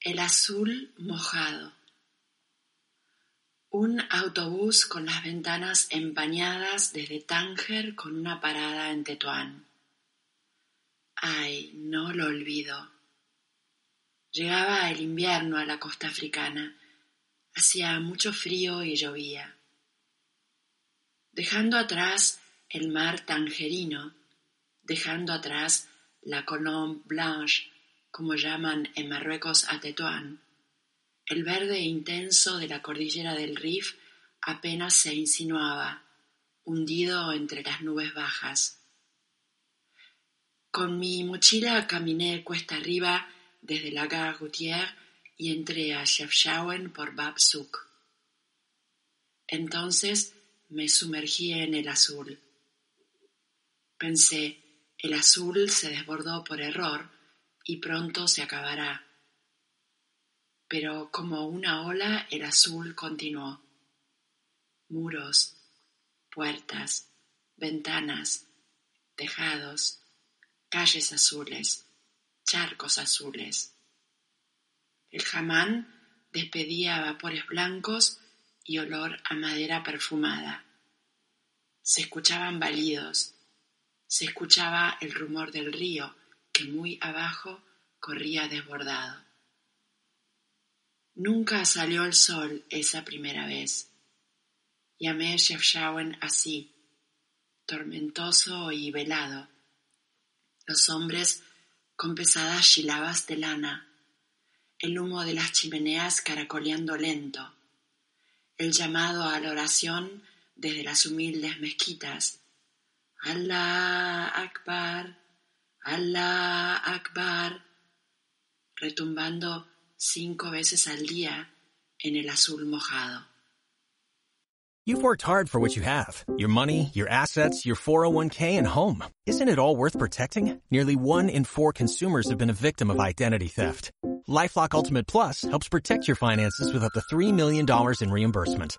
El azul mojado. Un autobús con las ventanas empañadas desde Tánger con una parada en Tetuán. Ay, no lo olvido. Llegaba el invierno a la costa africana. Hacía mucho frío y llovía. Dejando atrás el mar tangerino, dejando atrás la Colombe Blanche, como llaman en Marruecos a Tetuán, el verde intenso de la cordillera del Rif apenas se insinuaba, hundido entre las nubes bajas. Con mi mochila caminé cuesta arriba desde la Gare y entré a Chefchaouen por Bab Souk. Entonces me sumergí en el azul. Pensé, el azul se desbordó por error y pronto se acabará. Pero como una ola el azul continuó. Muros, puertas, ventanas, tejados, calles azules, charcos azules. El jamán despedía vapores blancos y olor a madera perfumada. Se escuchaban balidos, se escuchaba el rumor del río que muy abajo corría desbordado. Nunca salió el sol esa primera vez. Llamé Chefchaouen así, tormentoso y velado los hombres con pesadas chilabas de lana, el humo de las chimeneas caracoleando lento, el llamado a la oración desde las humildes mezquitas. Allah Akbar, Allah Akbar, retumbando cinco veces al día en el azul mojado. You've worked hard for what you have your money, your assets, your 401k, and home. Isn't it all worth protecting? Nearly one in four consumers have been a victim of identity theft. Lifelock Ultimate Plus helps protect your finances with up to $3 million in reimbursement.